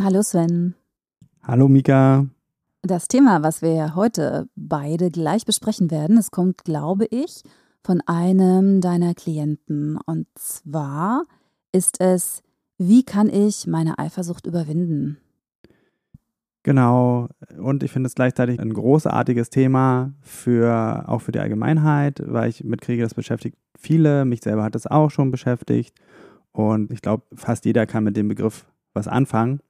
Hallo Sven. Hallo Mika. Das Thema, was wir heute beide gleich besprechen werden, es kommt, glaube ich, von einem deiner Klienten. Und zwar ist es, wie kann ich meine Eifersucht überwinden? Genau, und ich finde es gleichzeitig ein großartiges Thema für auch für die Allgemeinheit, weil ich mitkriege, das beschäftigt viele, mich selber hat es auch schon beschäftigt und ich glaube, fast jeder kann mit dem Begriff was anfangen.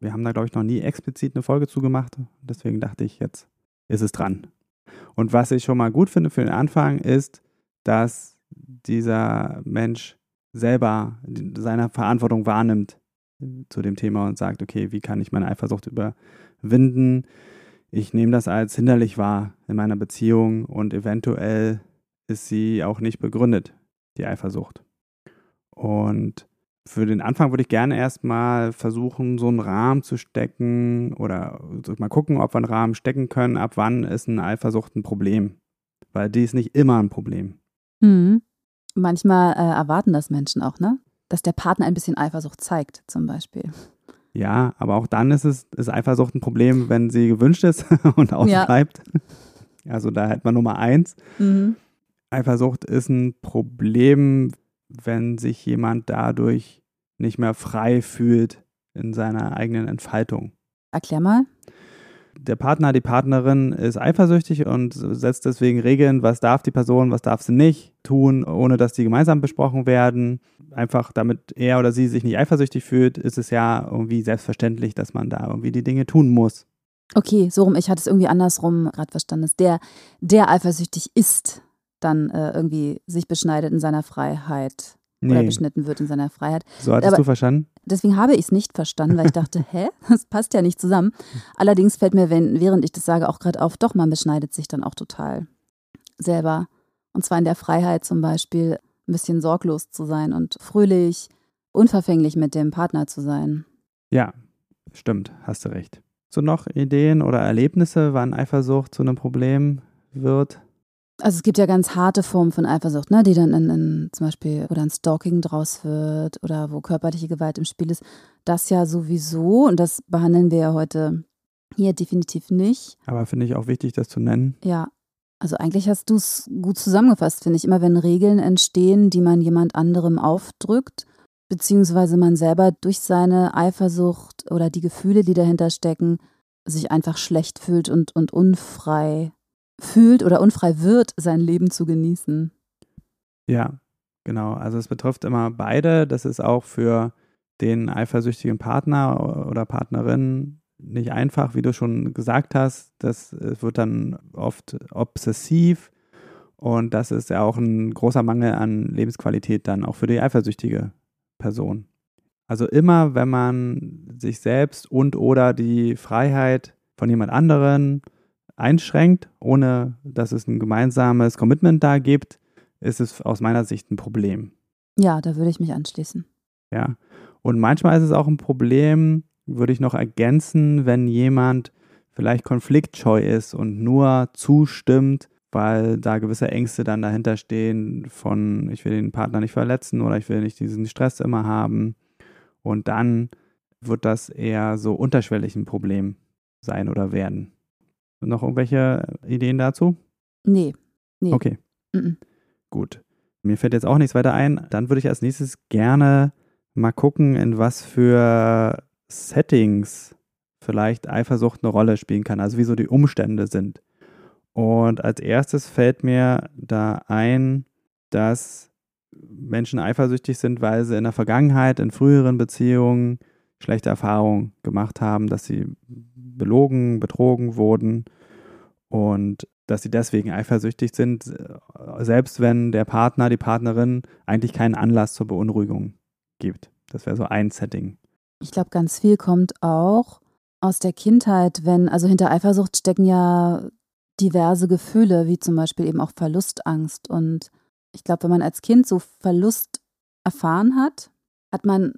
Wir haben da, glaube ich, noch nie explizit eine Folge zugemacht. Deswegen dachte ich, jetzt ist es dran. Und was ich schon mal gut finde für den Anfang ist, dass dieser Mensch selber seine Verantwortung wahrnimmt zu dem Thema und sagt, okay, wie kann ich meine Eifersucht überwinden? Ich nehme das als hinderlich wahr in meiner Beziehung und eventuell ist sie auch nicht begründet, die Eifersucht. Und für den Anfang würde ich gerne erstmal versuchen, so einen Rahmen zu stecken oder mal gucken, ob wir einen Rahmen stecken können, ab wann ist eine Eifersucht ein Problem. Weil die ist nicht immer ein Problem. Mhm. Manchmal äh, erwarten das Menschen auch, ne? Dass der Partner ein bisschen Eifersucht zeigt, zum Beispiel. Ja, aber auch dann ist es ist Eifersucht ein Problem, wenn sie gewünscht ist und ausbleibt. Ja. Also da hält man Nummer eins. Mhm. Eifersucht ist ein Problem, wenn sich jemand dadurch nicht mehr frei fühlt in seiner eigenen Entfaltung. Erklär mal. Der Partner, die Partnerin ist eifersüchtig und setzt deswegen Regeln, was darf die Person, was darf sie nicht tun, ohne dass die gemeinsam besprochen werden. Einfach damit er oder sie sich nicht eifersüchtig fühlt, ist es ja irgendwie selbstverständlich, dass man da irgendwie die Dinge tun muss. Okay, so rum, ich hatte es irgendwie andersrum gerade verstanden. Der, der eifersüchtig ist, dann äh, irgendwie sich beschneidet in seiner Freiheit nee. oder beschnitten wird in seiner Freiheit. So hattest Aber du verstanden? Deswegen habe ich es nicht verstanden, weil ich dachte, hä, das passt ja nicht zusammen. Allerdings fällt mir, wenn, während ich das sage, auch gerade auf, doch, man beschneidet sich dann auch total selber. Und zwar in der Freiheit zum Beispiel ein bisschen sorglos zu sein und fröhlich, unverfänglich mit dem Partner zu sein. Ja, stimmt, hast du recht. So noch Ideen oder Erlebnisse, wann Eifersucht zu einem Problem wird? Also es gibt ja ganz harte Formen von Eifersucht, ne, die dann in, in zum Beispiel, wo dann Stalking draus wird oder wo körperliche Gewalt im Spiel ist. Das ja sowieso und das behandeln wir ja heute hier definitiv nicht. Aber finde ich auch wichtig, das zu nennen. Ja. Also eigentlich hast du es gut zusammengefasst, finde ich. Immer wenn Regeln entstehen, die man jemand anderem aufdrückt, beziehungsweise man selber durch seine Eifersucht oder die Gefühle, die dahinter stecken, sich einfach schlecht fühlt und, und unfrei fühlt oder unfrei wird, sein Leben zu genießen. Ja, genau. Also es betrifft immer beide. Das ist auch für den eifersüchtigen Partner oder Partnerin nicht einfach, wie du schon gesagt hast. Das wird dann oft obsessiv und das ist ja auch ein großer Mangel an Lebensqualität dann auch für die eifersüchtige Person. Also immer, wenn man sich selbst und oder die Freiheit von jemand anderen einschränkt, ohne dass es ein gemeinsames Commitment da gibt, ist es aus meiner Sicht ein Problem. Ja, da würde ich mich anschließen. Ja. Und manchmal ist es auch ein Problem, würde ich noch ergänzen, wenn jemand vielleicht konfliktscheu ist und nur zustimmt, weil da gewisse Ängste dann dahinter stehen von, ich will den Partner nicht verletzen oder ich will nicht diesen Stress immer haben. Und dann wird das eher so unterschwellig ein Problem sein oder werden. Noch irgendwelche Ideen dazu? Nee. nee. Okay. Mm Gut. Mir fällt jetzt auch nichts weiter ein. Dann würde ich als nächstes gerne mal gucken, in was für Settings vielleicht Eifersucht eine Rolle spielen kann, also wie so die Umstände sind. Und als erstes fällt mir da ein, dass Menschen eifersüchtig sind, weil sie in der Vergangenheit, in früheren Beziehungen schlechte Erfahrungen gemacht haben, dass sie belogen, betrogen wurden und dass sie deswegen eifersüchtig sind, äh, selbst wenn der Partner, die Partnerin eigentlich keinen Anlass zur Beunruhigung gibt. Das wäre so ein Setting. Ich glaube, ganz viel kommt auch aus der Kindheit, wenn, also hinter Eifersucht stecken ja diverse Gefühle, wie zum Beispiel eben auch Verlustangst. Und ich glaube, wenn man als Kind so Verlust erfahren hat, hat man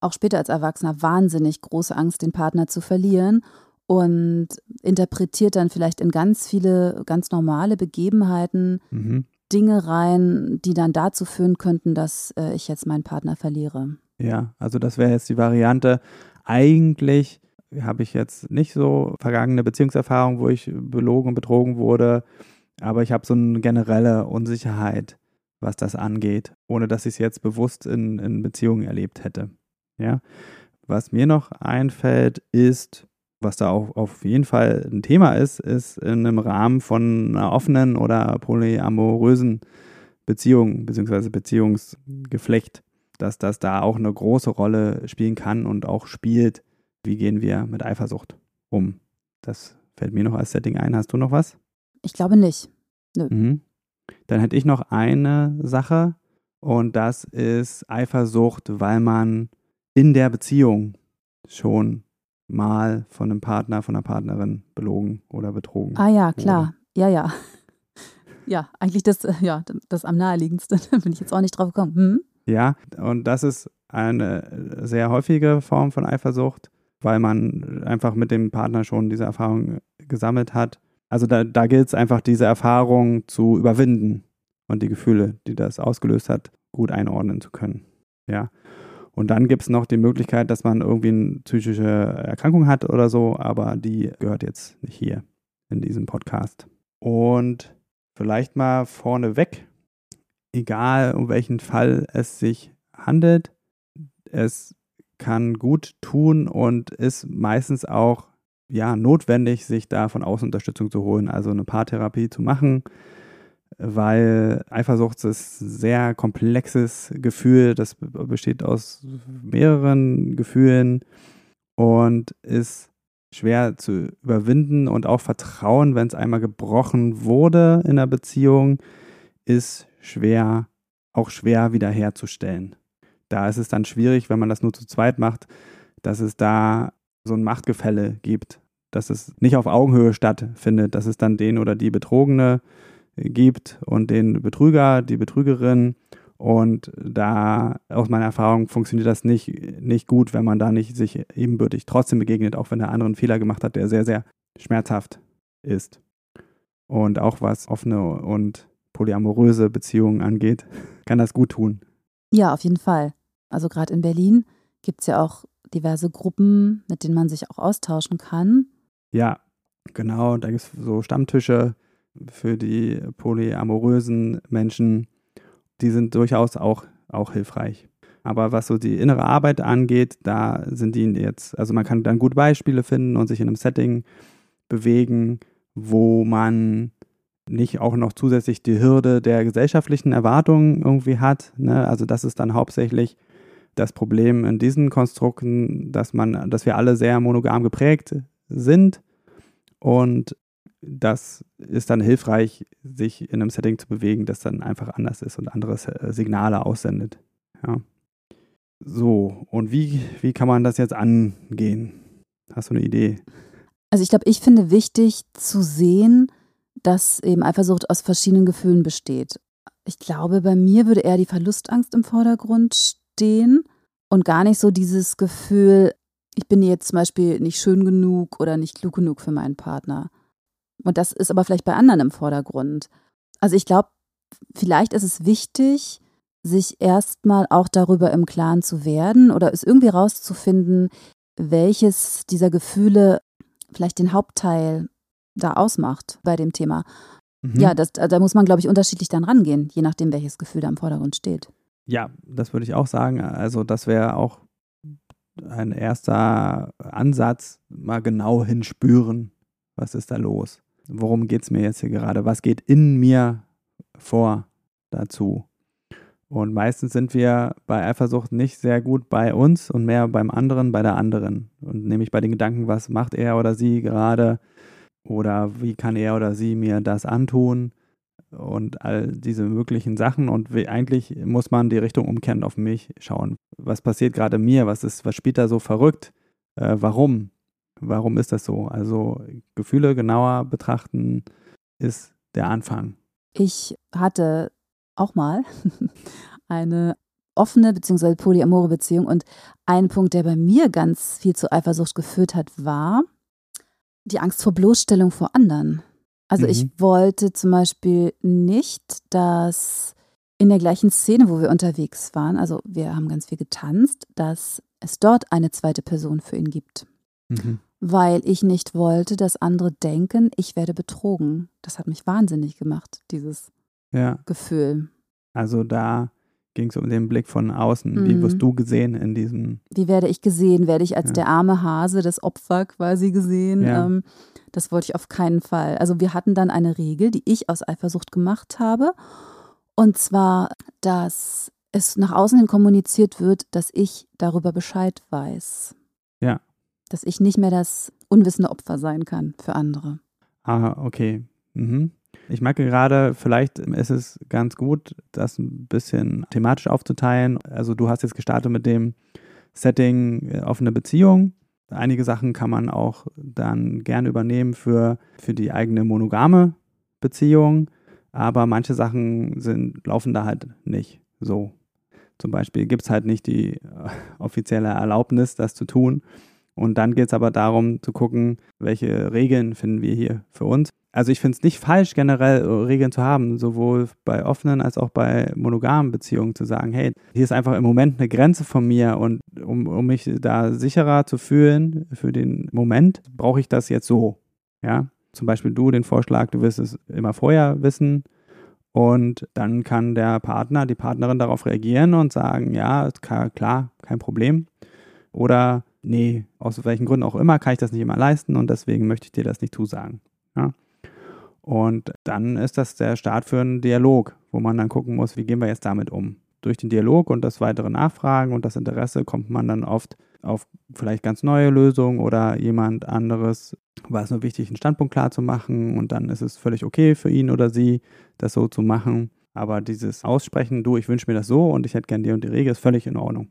auch später als Erwachsener wahnsinnig große Angst, den Partner zu verlieren und interpretiert dann vielleicht in ganz viele ganz normale Begebenheiten mhm. Dinge rein, die dann dazu führen könnten, dass äh, ich jetzt meinen Partner verliere. Ja, also das wäre jetzt die Variante. Eigentlich habe ich jetzt nicht so vergangene Beziehungserfahrungen, wo ich belogen und betrogen wurde, aber ich habe so eine generelle Unsicherheit, was das angeht, ohne dass ich es jetzt bewusst in, in Beziehungen erlebt hätte. Ja, was mir noch einfällt, ist, was da auch auf jeden Fall ein Thema ist, ist in einem Rahmen von einer offenen oder polyamorösen Beziehung bzw. Beziehungsgeflecht, dass das da auch eine große Rolle spielen kann und auch spielt. Wie gehen wir mit Eifersucht um? Das fällt mir noch als Setting ein. Hast du noch was? Ich glaube nicht. Nö. Mhm. Dann hätte ich noch eine Sache und das ist Eifersucht, weil man in der Beziehung schon mal von einem Partner, von einer Partnerin belogen oder betrogen. Ah ja, klar. Wurde. Ja, ja. Ja, eigentlich das, äh, ja, das am naheliegendsten. Da bin ich jetzt auch nicht drauf gekommen. Hm? Ja, und das ist eine sehr häufige Form von Eifersucht, weil man einfach mit dem Partner schon diese Erfahrung gesammelt hat. Also da, da gilt es einfach, diese Erfahrung zu überwinden und die Gefühle, die das ausgelöst hat, gut einordnen zu können. Ja. Und dann gibt es noch die Möglichkeit, dass man irgendwie eine psychische Erkrankung hat oder so, aber die gehört jetzt nicht hier in diesem Podcast. Und vielleicht mal vorneweg, egal um welchen Fall es sich handelt, es kann gut tun und ist meistens auch ja, notwendig, sich da von außen Unterstützung zu holen, also eine Paartherapie zu machen weil Eifersucht ist ein sehr komplexes Gefühl, das besteht aus mehreren Gefühlen und ist schwer zu überwinden und auch Vertrauen, wenn es einmal gebrochen wurde in der Beziehung, ist schwer, auch schwer wiederherzustellen. Da ist es dann schwierig, wenn man das nur zu zweit macht, dass es da so ein Machtgefälle gibt, dass es nicht auf Augenhöhe stattfindet, dass es dann den oder die Betrogene gibt und den Betrüger, die Betrügerin. Und da aus meiner Erfahrung funktioniert das nicht, nicht gut, wenn man da nicht sich ebenbürtig trotzdem begegnet, auch wenn der andere einen Fehler gemacht hat, der sehr, sehr schmerzhaft ist. Und auch was offene und polyamoröse Beziehungen angeht, kann das gut tun. Ja, auf jeden Fall. Also gerade in Berlin gibt es ja auch diverse Gruppen, mit denen man sich auch austauschen kann. Ja, genau. Da gibt es so Stammtische, für die polyamorösen Menschen, die sind durchaus auch, auch hilfreich. Aber was so die innere Arbeit angeht, da sind die jetzt, also man kann dann gute Beispiele finden und sich in einem Setting bewegen, wo man nicht auch noch zusätzlich die Hürde der gesellschaftlichen Erwartungen irgendwie hat. Ne? Also das ist dann hauptsächlich das Problem in diesen Konstrukten, dass man, dass wir alle sehr monogam geprägt sind und das ist dann hilfreich, sich in einem Setting zu bewegen, das dann einfach anders ist und andere äh, Signale aussendet. Ja. So, und wie, wie kann man das jetzt angehen? Hast du eine Idee? Also ich glaube, ich finde wichtig zu sehen, dass eben Eifersucht aus verschiedenen Gefühlen besteht. Ich glaube, bei mir würde eher die Verlustangst im Vordergrund stehen und gar nicht so dieses Gefühl, ich bin jetzt zum Beispiel nicht schön genug oder nicht klug genug für meinen Partner. Und das ist aber vielleicht bei anderen im Vordergrund. Also ich glaube, vielleicht ist es wichtig, sich erstmal auch darüber im Klaren zu werden oder es irgendwie rauszufinden, welches dieser Gefühle vielleicht den Hauptteil da ausmacht bei dem Thema. Mhm. Ja, das, da muss man, glaube ich, unterschiedlich dann rangehen, je nachdem, welches Gefühl da im Vordergrund steht. Ja, das würde ich auch sagen. Also das wäre auch ein erster Ansatz, mal genau hinspüren, was ist da los worum geht es mir jetzt hier gerade? Was geht in mir vor dazu? Und meistens sind wir bei Eifersucht nicht sehr gut bei uns und mehr beim anderen, bei der anderen. Und nämlich bei den Gedanken, was macht er oder sie gerade? Oder wie kann er oder sie mir das antun? Und all diese möglichen Sachen. Und eigentlich muss man die Richtung umkehren auf mich schauen. Was passiert gerade mir? Was ist, was spielt da so verrückt? Äh, warum? Warum ist das so? Also Gefühle genauer betrachten ist der Anfang. Ich hatte auch mal eine offene bzw. polyamore Beziehung und ein Punkt, der bei mir ganz viel zu Eifersucht geführt hat, war die Angst vor Bloßstellung vor anderen. Also mhm. ich wollte zum Beispiel nicht, dass in der gleichen Szene, wo wir unterwegs waren, also wir haben ganz viel getanzt, dass es dort eine zweite Person für ihn gibt. Mhm. Weil ich nicht wollte, dass andere denken, ich werde betrogen. Das hat mich wahnsinnig gemacht, dieses ja. Gefühl. Also da ging es um den Blick von außen. Mhm. Wie wirst du gesehen in diesem? Wie werde ich gesehen? Werde ich als ja. der arme Hase, das Opfer quasi gesehen? Ja. Ähm, das wollte ich auf keinen Fall. Also wir hatten dann eine Regel, die ich aus Eifersucht gemacht habe. Und zwar, dass es nach außen hin kommuniziert wird, dass ich darüber Bescheid weiß. Dass ich nicht mehr das unwissende Opfer sein kann für andere. Ah, okay. Mhm. Ich merke gerade, vielleicht ist es ganz gut, das ein bisschen thematisch aufzuteilen. Also du hast jetzt gestartet mit dem Setting äh, offene Beziehung. Einige Sachen kann man auch dann gerne übernehmen für, für die eigene monogame Beziehung, aber manche Sachen sind, laufen da halt nicht so. Zum Beispiel gibt es halt nicht die äh, offizielle Erlaubnis, das zu tun. Und dann geht es aber darum zu gucken, welche Regeln finden wir hier für uns also ich finde es nicht falsch, generell äh, Regeln zu haben, sowohl bei offenen als auch bei monogamen Beziehungen zu sagen, hey, hier ist einfach im Moment eine Grenze von mir und um, um mich da sicherer zu fühlen für den Moment, brauche ich das jetzt so. Ja, zum Beispiel du den Vorschlag, du wirst es immer vorher wissen und dann kann der Partner, die Partnerin darauf reagieren und sagen, ja, klar, kein Problem. Oder nee, aus welchen Gründen auch immer kann ich das nicht immer leisten und deswegen möchte ich dir das nicht zusagen. Ja? Und dann ist das der Start für einen Dialog, wo man dann gucken muss, wie gehen wir jetzt damit um. Durch den Dialog und das weitere Nachfragen und das Interesse kommt man dann oft auf vielleicht ganz neue Lösungen oder jemand anderes war es nur wichtig, einen Standpunkt klar zu machen und dann ist es völlig okay für ihn oder sie, das so zu machen. Aber dieses Aussprechen, du, ich wünsche mir das so und ich hätte gern die und die Regel, ist völlig in Ordnung.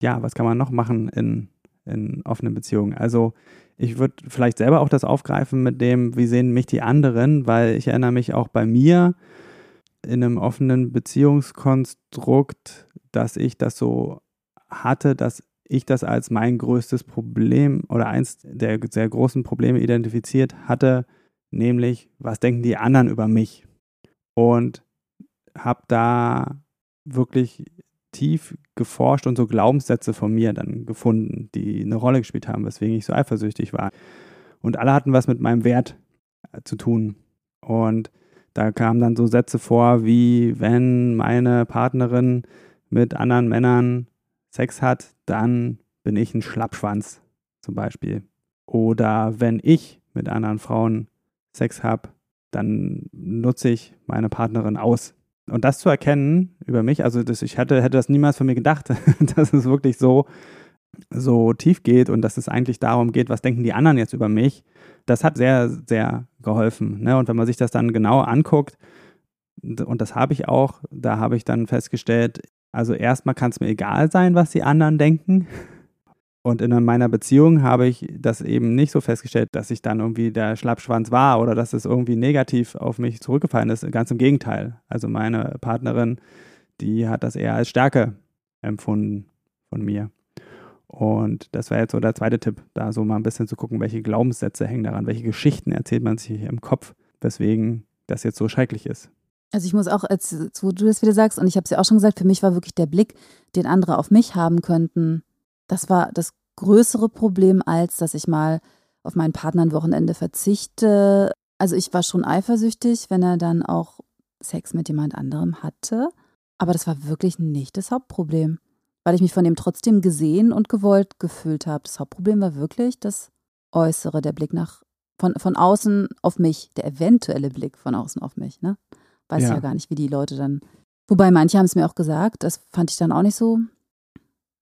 Ja, was kann man noch machen in, in offenen Beziehungen? Also ich würde vielleicht selber auch das aufgreifen mit dem, wie sehen mich die anderen, weil ich erinnere mich auch bei mir in einem offenen Beziehungskonstrukt, dass ich das so hatte, dass ich das als mein größtes Problem oder eins der sehr großen Probleme identifiziert hatte, nämlich, was denken die anderen über mich? Und habe da wirklich tief geforscht und so Glaubenssätze von mir dann gefunden, die eine Rolle gespielt haben, weswegen ich so eifersüchtig war. Und alle hatten was mit meinem Wert äh, zu tun. Und da kamen dann so Sätze vor, wie wenn meine Partnerin mit anderen Männern Sex hat, dann bin ich ein Schlappschwanz zum Beispiel. Oder wenn ich mit anderen Frauen Sex habe, dann nutze ich meine Partnerin aus. Und das zu erkennen über mich, also das, ich hätte, hätte das niemals von mir gedacht, dass es wirklich so, so tief geht und dass es eigentlich darum geht, was denken die anderen jetzt über mich, das hat sehr, sehr geholfen. Ne? Und wenn man sich das dann genau anguckt, und das habe ich auch, da habe ich dann festgestellt, also erstmal kann es mir egal sein, was die anderen denken. Und in meiner Beziehung habe ich das eben nicht so festgestellt, dass ich dann irgendwie der Schlappschwanz war oder dass es irgendwie negativ auf mich zurückgefallen ist. Ganz im Gegenteil. Also meine Partnerin, die hat das eher als Stärke empfunden von mir. Und das war jetzt so der zweite Tipp, da so mal ein bisschen zu gucken, welche Glaubenssätze hängen daran, welche Geschichten erzählt man sich im Kopf, weswegen das jetzt so schrecklich ist. Also ich muss auch, als wo du das wieder sagst, und ich habe es ja auch schon gesagt, für mich war wirklich der Blick, den andere auf mich haben könnten, das war das größere Problem, als dass ich mal auf meinen Partner ein Wochenende verzichte. Also ich war schon eifersüchtig, wenn er dann auch Sex mit jemand anderem hatte. Aber das war wirklich nicht das Hauptproblem, weil ich mich von ihm trotzdem gesehen und gewollt gefühlt habe. Das Hauptproblem war wirklich das Äußere, der Blick nach von, von außen auf mich, der eventuelle Blick von außen auf mich. Ne? Weiß ja. ja gar nicht, wie die Leute dann. Wobei manche haben es mir auch gesagt, das fand ich dann auch nicht so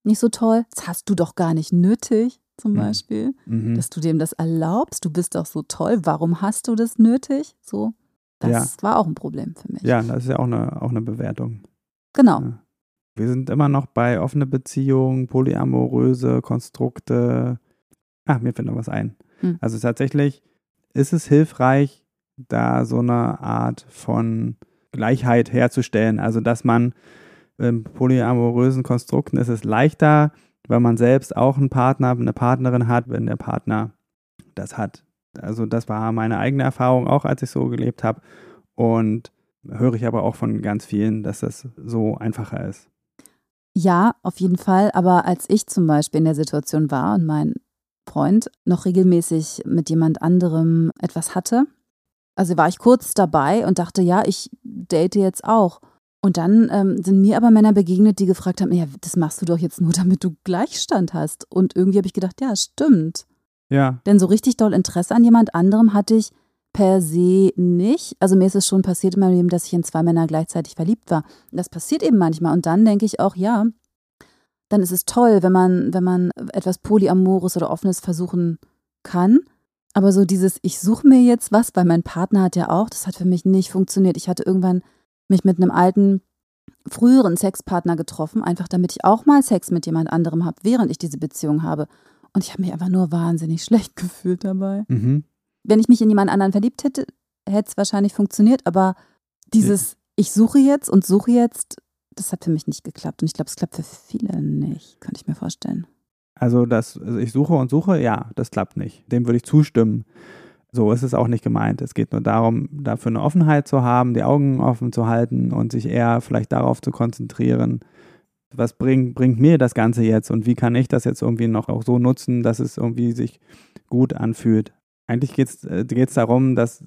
nicht so toll. Das hast du doch gar nicht nötig, zum mhm. Beispiel, mhm. dass du dem das erlaubst. Du bist doch so toll. Warum hast du das nötig? So, das ja. war auch ein Problem für mich. Ja, das ist ja auch eine, auch eine Bewertung. Genau. Ja. Wir sind immer noch bei offene Beziehungen, polyamoröse Konstrukte. ach, mir fällt noch was ein. Hm. Also tatsächlich ist es hilfreich, da so eine Art von Gleichheit herzustellen. Also, dass man in polyamorösen Konstrukten ist es leichter, weil man selbst auch einen Partner, eine Partnerin hat, wenn der Partner das hat. Also, das war meine eigene Erfahrung, auch als ich so gelebt habe. Und höre ich aber auch von ganz vielen, dass das so einfacher ist. Ja, auf jeden Fall. Aber als ich zum Beispiel in der Situation war und mein Freund noch regelmäßig mit jemand anderem etwas hatte, also war ich kurz dabei und dachte, ja, ich date jetzt auch. Und dann ähm, sind mir aber Männer begegnet, die gefragt haben, ja, das machst du doch jetzt nur, damit du Gleichstand hast. Und irgendwie habe ich gedacht, ja, stimmt. Ja. Denn so richtig doll Interesse an jemand anderem hatte ich per se nicht. Also mir ist es schon passiert in meinem Leben, dass ich in zwei Männer gleichzeitig verliebt war. Das passiert eben manchmal. Und dann denke ich auch, ja, dann ist es toll, wenn man, wenn man etwas Polyamores oder Offenes versuchen kann. Aber so dieses, ich suche mir jetzt was, weil mein Partner hat ja auch, das hat für mich nicht funktioniert. Ich hatte irgendwann mich mit einem alten, früheren Sexpartner getroffen, einfach damit ich auch mal Sex mit jemand anderem habe, während ich diese Beziehung habe. Und ich habe mich einfach nur wahnsinnig schlecht gefühlt dabei. Mhm. Wenn ich mich in jemand anderen verliebt hätte, hätte es wahrscheinlich funktioniert, aber dieses, ich suche jetzt und suche jetzt, das hat für mich nicht geklappt. Und ich glaube, es klappt für viele nicht, könnte ich mir vorstellen. Also, das, also ich suche und suche, ja, das klappt nicht. Dem würde ich zustimmen. So ist es auch nicht gemeint. Es geht nur darum, dafür eine Offenheit zu haben, die Augen offen zu halten und sich eher vielleicht darauf zu konzentrieren, was bringt, bringt mir das Ganze jetzt und wie kann ich das jetzt irgendwie noch auch so nutzen, dass es irgendwie sich gut anfühlt. Eigentlich geht es äh, darum, dass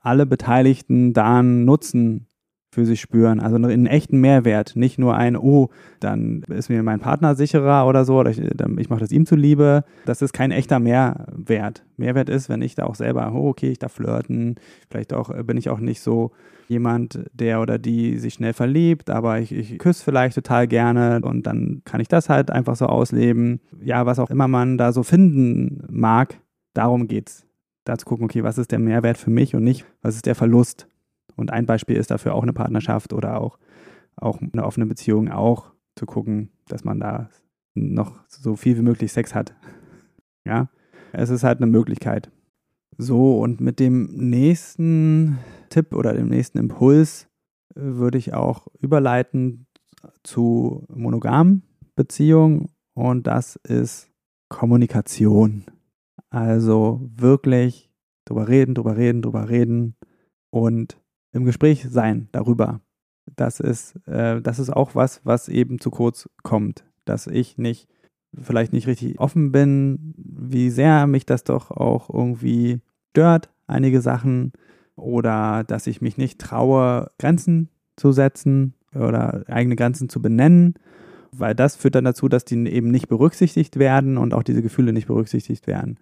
alle Beteiligten da einen Nutzen für sich spüren. Also einen echten Mehrwert, nicht nur ein, oh, dann ist mir mein Partner sicherer oder so, oder ich, ich mache das ihm zuliebe. Das ist kein echter Mehrwert. Mehrwert ist, wenn ich da auch selber, oh, okay, ich darf flirten, vielleicht auch bin ich auch nicht so jemand, der oder die sich schnell verliebt, aber ich, ich küsse vielleicht total gerne und dann kann ich das halt einfach so ausleben. Ja, was auch immer man da so finden mag, darum geht's. Da zu gucken, okay, was ist der Mehrwert für mich und nicht, was ist der Verlust und ein Beispiel ist dafür auch eine Partnerschaft oder auch, auch eine offene Beziehung, auch zu gucken, dass man da noch so viel wie möglich Sex hat. Ja, es ist halt eine Möglichkeit. So, und mit dem nächsten Tipp oder dem nächsten Impuls äh, würde ich auch überleiten zu monogamen Beziehungen und das ist Kommunikation. Also wirklich drüber reden, drüber reden, drüber reden und im Gespräch sein darüber. Das ist, äh, das ist auch was, was eben zu kurz kommt. Dass ich nicht, vielleicht nicht richtig offen bin, wie sehr mich das doch auch irgendwie stört, einige Sachen. Oder dass ich mich nicht traue, Grenzen zu setzen oder eigene Grenzen zu benennen. Weil das führt dann dazu, dass die eben nicht berücksichtigt werden und auch diese Gefühle nicht berücksichtigt werden.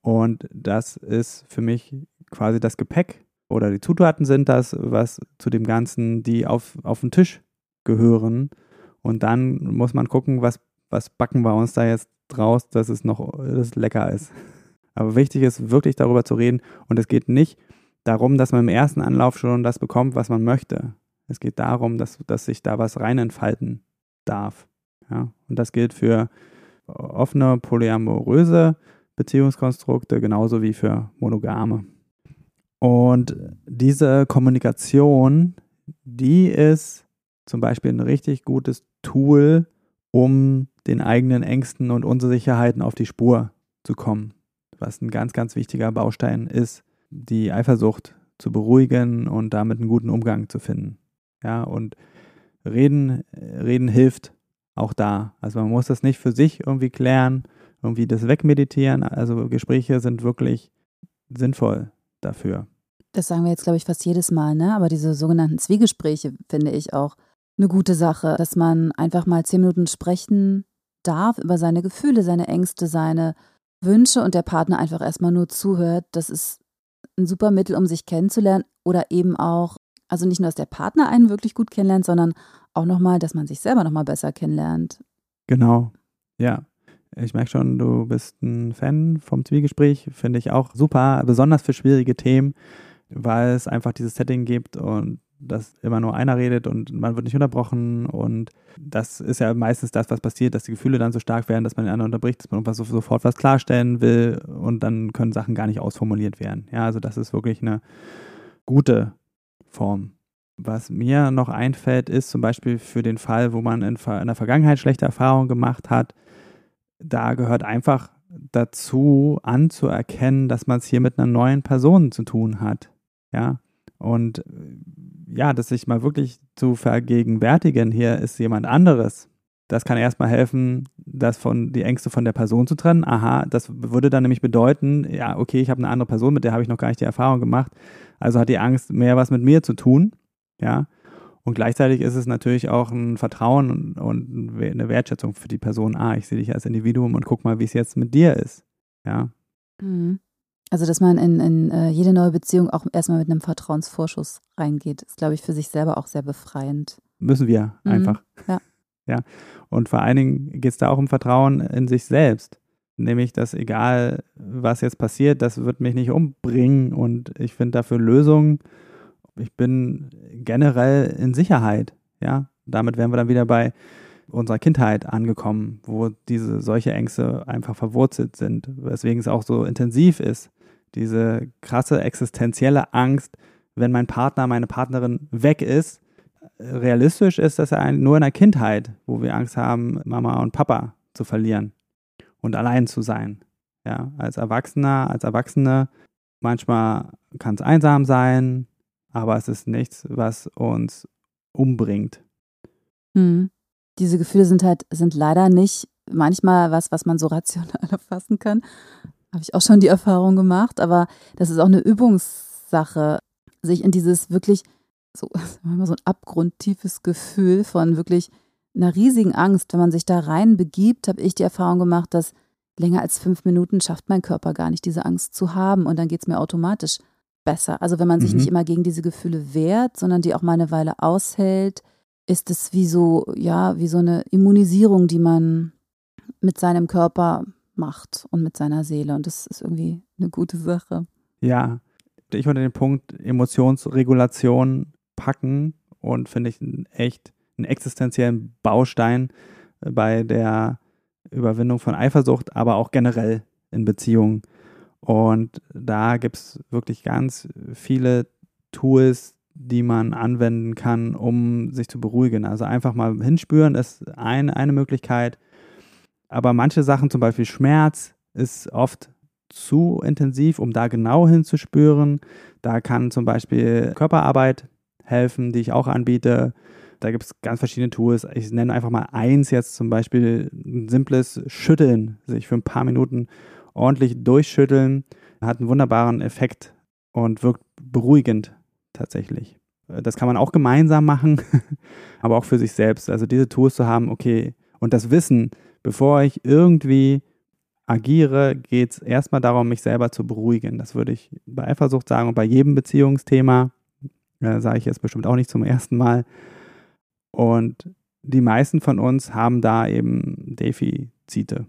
Und das ist für mich quasi das Gepäck, oder die Zutaten sind das, was zu dem Ganzen, die auf, auf den Tisch gehören. Und dann muss man gucken, was, was backen wir uns da jetzt draus, dass es noch dass lecker ist. Aber wichtig ist wirklich darüber zu reden. Und es geht nicht darum, dass man im ersten Anlauf schon das bekommt, was man möchte. Es geht darum, dass, dass sich da was rein entfalten darf. Ja? Und das gilt für offene, polyamoröse Beziehungskonstrukte genauso wie für monogame. Und diese Kommunikation, die ist zum Beispiel ein richtig gutes Tool, um den eigenen Ängsten und Unsicherheiten auf die Spur zu kommen. Was ein ganz, ganz wichtiger Baustein ist, die Eifersucht zu beruhigen und damit einen guten Umgang zu finden. Ja, und reden, reden hilft auch da. Also man muss das nicht für sich irgendwie klären, irgendwie das wegmeditieren. Also Gespräche sind wirklich sinnvoll dafür. Das sagen wir jetzt, glaube ich, fast jedes Mal, ne? Aber diese sogenannten Zwiegespräche finde ich auch eine gute Sache, dass man einfach mal zehn Minuten sprechen darf über seine Gefühle, seine Ängste, seine Wünsche und der Partner einfach erstmal nur zuhört. Das ist ein super Mittel, um sich kennenzulernen oder eben auch, also nicht nur, dass der Partner einen wirklich gut kennenlernt, sondern auch nochmal, dass man sich selber nochmal besser kennenlernt. Genau, ja. Ich merke schon, du bist ein Fan vom Zwiegespräch, finde ich auch super, besonders für schwierige Themen, weil es einfach dieses Setting gibt und dass immer nur einer redet und man wird nicht unterbrochen. Und das ist ja meistens das, was passiert, dass die Gefühle dann so stark werden, dass man den anderen unterbricht, dass man irgendwas sofort was klarstellen will und dann können Sachen gar nicht ausformuliert werden. Ja, also das ist wirklich eine gute Form. Was mir noch einfällt, ist zum Beispiel für den Fall, wo man in, in der Vergangenheit schlechte Erfahrungen gemacht hat, da gehört einfach dazu anzuerkennen, dass man es hier mit einer neuen Person zu tun hat. Ja, und äh, ja, das sich mal wirklich zu vergegenwärtigen, hier ist jemand anderes. Das kann erstmal helfen, das von die Ängste von der Person zu trennen. Aha, das würde dann nämlich bedeuten, ja, okay, ich habe eine andere Person, mit der habe ich noch gar nicht die Erfahrung gemacht. Also hat die Angst mehr was mit mir zu tun. Ja. Und gleichzeitig ist es natürlich auch ein Vertrauen und eine Wertschätzung für die Person. Ah, ich sehe dich als Individuum und guck mal, wie es jetzt mit dir ist. Ja. Mhm. Also, dass man in, in uh, jede neue Beziehung auch erstmal mit einem Vertrauensvorschuss reingeht, ist, glaube ich, für sich selber auch sehr befreiend. Müssen wir mhm. einfach. Ja. ja. Und vor allen Dingen geht es da auch um Vertrauen in sich selbst. Nämlich, dass egal, was jetzt passiert, das wird mich nicht umbringen und ich finde dafür Lösungen. Ich bin generell in Sicherheit. Ja. Damit wären wir dann wieder bei unserer Kindheit angekommen, wo diese solche Ängste einfach verwurzelt sind, weswegen es auch so intensiv ist diese krasse existenzielle Angst, wenn mein Partner, meine Partnerin weg ist. Realistisch ist das ja nur in der Kindheit, wo wir Angst haben, Mama und Papa zu verlieren und allein zu sein. Ja, als Erwachsener, als Erwachsene, manchmal kann es einsam sein, aber es ist nichts, was uns umbringt. Hm. Diese Gefühle sind halt, sind leider nicht manchmal was, was man so rational erfassen kann, habe ich auch schon die Erfahrung gemacht, aber das ist auch eine Übungssache, sich in dieses wirklich so, so ein abgrundtiefes Gefühl von wirklich einer riesigen Angst, wenn man sich da rein begibt, habe ich die Erfahrung gemacht, dass länger als fünf Minuten schafft mein Körper gar nicht, diese Angst zu haben und dann geht es mir automatisch besser. Also wenn man sich mhm. nicht immer gegen diese Gefühle wehrt, sondern die auch mal eine Weile aushält, ist es wie so, ja, wie so eine Immunisierung, die man mit seinem Körper macht und mit seiner Seele. Und das ist irgendwie eine gute Sache. Ja, ich würde den Punkt Emotionsregulation packen und finde ich einen echt einen existenziellen Baustein bei der Überwindung von Eifersucht, aber auch generell in Beziehungen. Und da gibt es wirklich ganz viele Tools, die man anwenden kann, um sich zu beruhigen. Also einfach mal hinspüren ist ein, eine Möglichkeit. Aber manche Sachen, zum Beispiel Schmerz, ist oft zu intensiv, um da genau hinzuspüren. Da kann zum Beispiel Körperarbeit helfen, die ich auch anbiete. Da gibt es ganz verschiedene Tools. Ich nenne einfach mal eins jetzt zum Beispiel ein simples Schütteln, sich für ein paar Minuten ordentlich durchschütteln, hat einen wunderbaren Effekt und wirkt beruhigend tatsächlich. Das kann man auch gemeinsam machen, aber auch für sich selbst. Also diese Tools zu haben, okay, und das Wissen, bevor ich irgendwie agiere, geht es erstmal darum, mich selber zu beruhigen. Das würde ich bei Eifersucht sagen und bei jedem Beziehungsthema. Äh, sage ich jetzt bestimmt auch nicht zum ersten Mal. Und die meisten von uns haben da eben Defizite.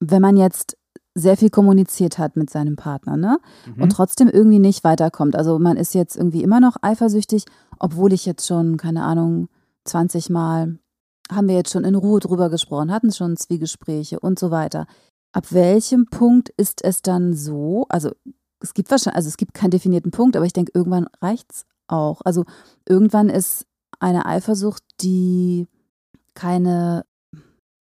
Wenn man jetzt sehr viel kommuniziert hat mit seinem Partner, ne? Mhm. Und trotzdem irgendwie nicht weiterkommt. Also man ist jetzt irgendwie immer noch eifersüchtig, obwohl ich jetzt schon, keine Ahnung, 20 Mal haben wir jetzt schon in Ruhe drüber gesprochen, hatten schon Zwiegespräche und so weiter. Ab welchem Punkt ist es dann so? Also es gibt wahrscheinlich, also es gibt keinen definierten Punkt, aber ich denke, irgendwann reicht es auch. Also irgendwann ist eine Eifersucht, die keine,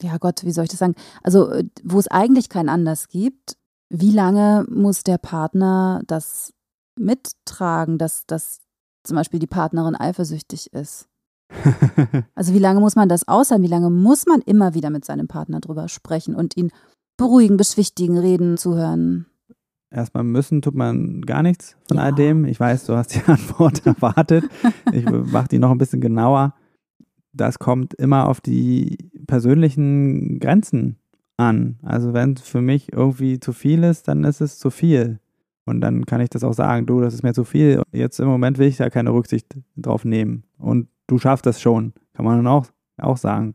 ja Gott, wie soll ich das sagen? Also wo es eigentlich keinen Anlass gibt, wie lange muss der Partner das mittragen, dass, dass zum Beispiel die Partnerin eifersüchtig ist? also wie lange muss man das aushalten? Wie lange muss man immer wieder mit seinem Partner drüber sprechen und ihn beruhigen, beschwichtigen, reden, zuhören? Erstmal müssen tut man gar nichts von ja. all dem. Ich weiß, du hast die Antwort erwartet. Ich mache die noch ein bisschen genauer. Das kommt immer auf die persönlichen Grenzen an. Also wenn es für mich irgendwie zu viel ist, dann ist es zu viel. Und dann kann ich das auch sagen, du, das ist mir zu viel. Jetzt im Moment will ich da keine Rücksicht drauf nehmen. Und du schaffst das schon, kann man dann auch, auch sagen.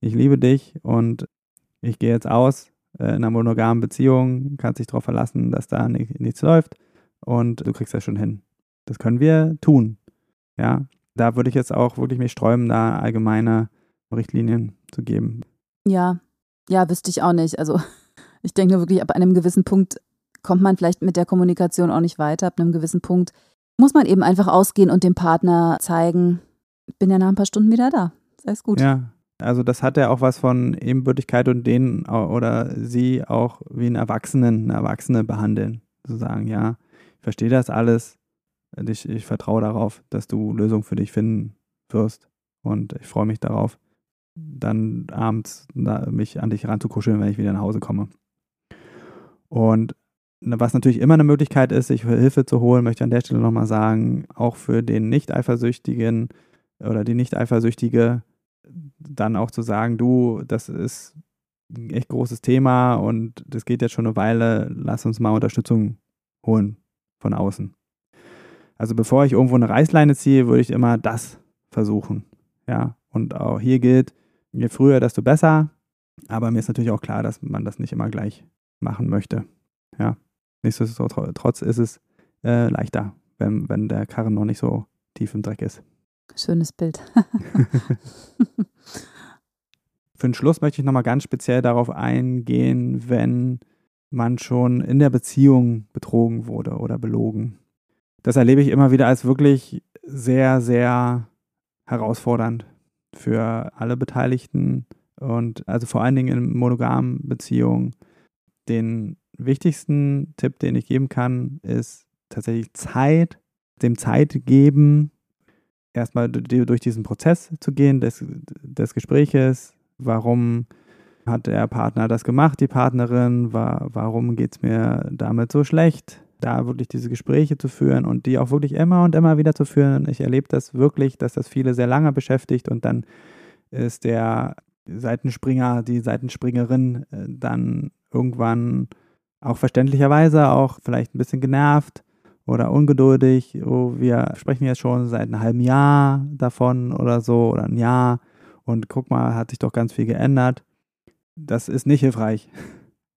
Ich liebe dich und ich gehe jetzt aus äh, in einer monogamen Beziehung, kannst dich darauf verlassen, dass da nicht, nichts läuft und du kriegst das schon hin. Das können wir tun. Ja, da würde ich jetzt auch wirklich mich sträuben, da allgemeine Richtlinien zu geben. Ja, ja, wüsste ich auch nicht. Also ich denke wirklich, ab einem gewissen Punkt kommt man vielleicht mit der Kommunikation auch nicht weiter. Ab einem gewissen Punkt muss man eben einfach ausgehen und dem Partner zeigen, bin ja nach ein paar Stunden wieder da. Sei es gut. Ja, also das hat ja auch was von Ebenbürtigkeit und den oder sie auch wie einen Erwachsenen, eine Erwachsene behandeln. Zu sagen, ja, ich verstehe das alles. Ich, ich vertraue darauf, dass du Lösungen für dich finden wirst. Und ich freue mich darauf, dann abends mich an dich ranzukuscheln, wenn ich wieder nach Hause komme. Und was natürlich immer eine Möglichkeit ist, sich Hilfe zu holen, möchte ich an der Stelle nochmal sagen, auch für den Nicht-Eifersüchtigen oder die Nicht-Eifersüchtige, dann auch zu sagen, du, das ist ein echt großes Thema und das geht jetzt schon eine Weile, lass uns mal Unterstützung holen von außen. Also bevor ich irgendwo eine Reißleine ziehe, würde ich immer das versuchen. Ja, und auch hier gilt, je früher, desto besser. Aber mir ist natürlich auch klar, dass man das nicht immer gleich machen möchte. Ja, nichtsdestotrotz ist es äh, leichter, wenn, wenn der Karren noch nicht so tief im Dreck ist. Schönes Bild. Für den Schluss möchte ich nochmal ganz speziell darauf eingehen, wenn man schon in der Beziehung betrogen wurde oder belogen. Das erlebe ich immer wieder als wirklich sehr, sehr herausfordernd für alle Beteiligten und also vor allen Dingen in monogamen Beziehungen. Den wichtigsten Tipp, den ich geben kann, ist tatsächlich Zeit, dem Zeit geben, erstmal durch diesen Prozess zu gehen, des, des Gespräches, warum hat der Partner das gemacht, die Partnerin, war, warum geht es mir damit so schlecht, da wirklich diese Gespräche zu führen und die auch wirklich immer und immer wieder zu führen. Ich erlebe das wirklich, dass das viele sehr lange beschäftigt und dann ist der Seitenspringer, die Seitenspringerin äh, dann irgendwann auch verständlicherweise auch vielleicht ein bisschen genervt oder ungeduldig. Oh, wir sprechen jetzt schon seit einem halben Jahr davon oder so oder ein Jahr und guck mal, hat sich doch ganz viel geändert. Das ist nicht hilfreich.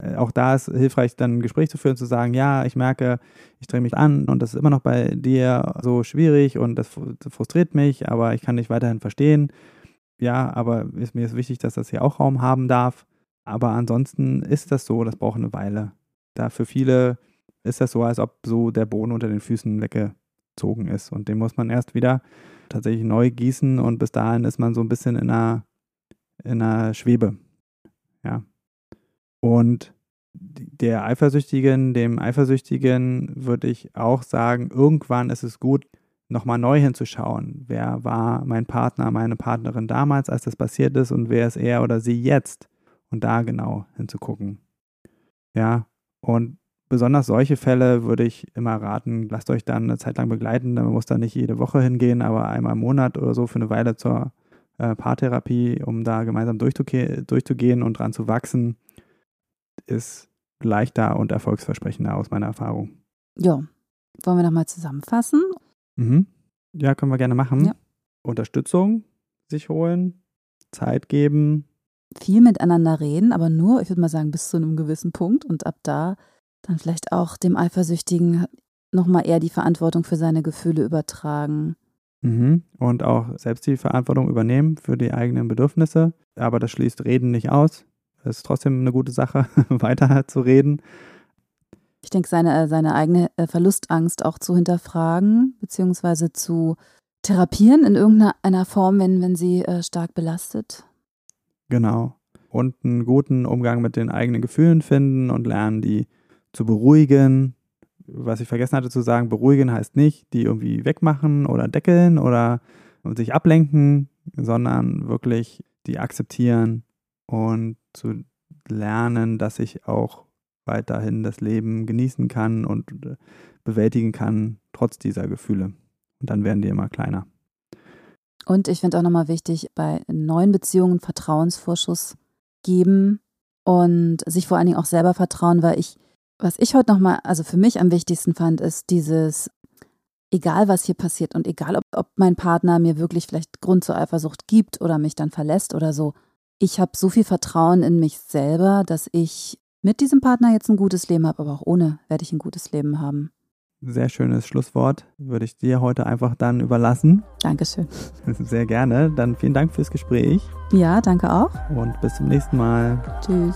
Äh, auch da ist hilfreich, dann ein Gespräch zu führen, zu sagen, ja, ich merke, ich drehe mich an und das ist immer noch bei dir so schwierig und das frustriert mich, aber ich kann dich weiterhin verstehen. Ja, aber ist, mir ist wichtig, dass das hier auch Raum haben darf. Aber ansonsten ist das so, das braucht eine Weile. Da für viele ist das so, als ob so der Boden unter den Füßen weggezogen ist. Und den muss man erst wieder tatsächlich neu gießen und bis dahin ist man so ein bisschen in einer, in einer Schwebe. Ja. Und der Eifersüchtigen, dem Eifersüchtigen würde ich auch sagen, irgendwann ist es gut, nochmal neu hinzuschauen. Wer war mein Partner, meine Partnerin damals, als das passiert ist und wer ist er oder sie jetzt? Und da genau hinzugucken. Ja, und besonders solche Fälle würde ich immer raten, lasst euch dann eine Zeit lang begleiten. Man muss da nicht jede Woche hingehen, aber einmal im Monat oder so für eine Weile zur äh, Paartherapie, um da gemeinsam durchzugehen und dran zu wachsen, ist leichter und erfolgsversprechender aus meiner Erfahrung. Ja, wollen wir nochmal zusammenfassen? Mhm. Ja, können wir gerne machen. Ja. Unterstützung sich holen, Zeit geben. Viel miteinander reden, aber nur, ich würde mal sagen, bis zu einem gewissen Punkt und ab da dann vielleicht auch dem Eifersüchtigen nochmal eher die Verantwortung für seine Gefühle übertragen. Mhm. Und auch selbst die Verantwortung übernehmen für die eigenen Bedürfnisse. Aber das schließt Reden nicht aus. Es ist trotzdem eine gute Sache, weiter zu reden. Ich denke, seine, seine eigene äh, Verlustangst auch zu hinterfragen, beziehungsweise zu therapieren in irgendeiner Form, wenn, wenn sie äh, stark belastet. Genau. Und einen guten Umgang mit den eigenen Gefühlen finden und lernen, die zu beruhigen. Was ich vergessen hatte zu sagen, beruhigen heißt nicht, die irgendwie wegmachen oder deckeln oder sich ablenken, sondern wirklich die akzeptieren und zu lernen, dass ich auch weiterhin das Leben genießen kann und äh, bewältigen kann, trotz dieser Gefühle. Und dann werden die immer kleiner. Und ich finde auch nochmal wichtig, bei neuen Beziehungen Vertrauensvorschuss geben und sich vor allen Dingen auch selber vertrauen, weil ich was ich heute nochmal, also für mich am wichtigsten fand, ist dieses, egal was hier passiert und egal ob, ob mein Partner mir wirklich vielleicht Grund zur Eifersucht gibt oder mich dann verlässt oder so, ich habe so viel Vertrauen in mich selber, dass ich mit diesem Partner jetzt ein gutes Leben habe, aber auch ohne werde ich ein gutes Leben haben. sehr schönes Schlusswort. Würde ich dir heute einfach dann überlassen. Dankeschön. Sehr gerne. Dann vielen Dank fürs Gespräch. Ja, danke auch. Und bis zum nächsten Mal. Tschüss.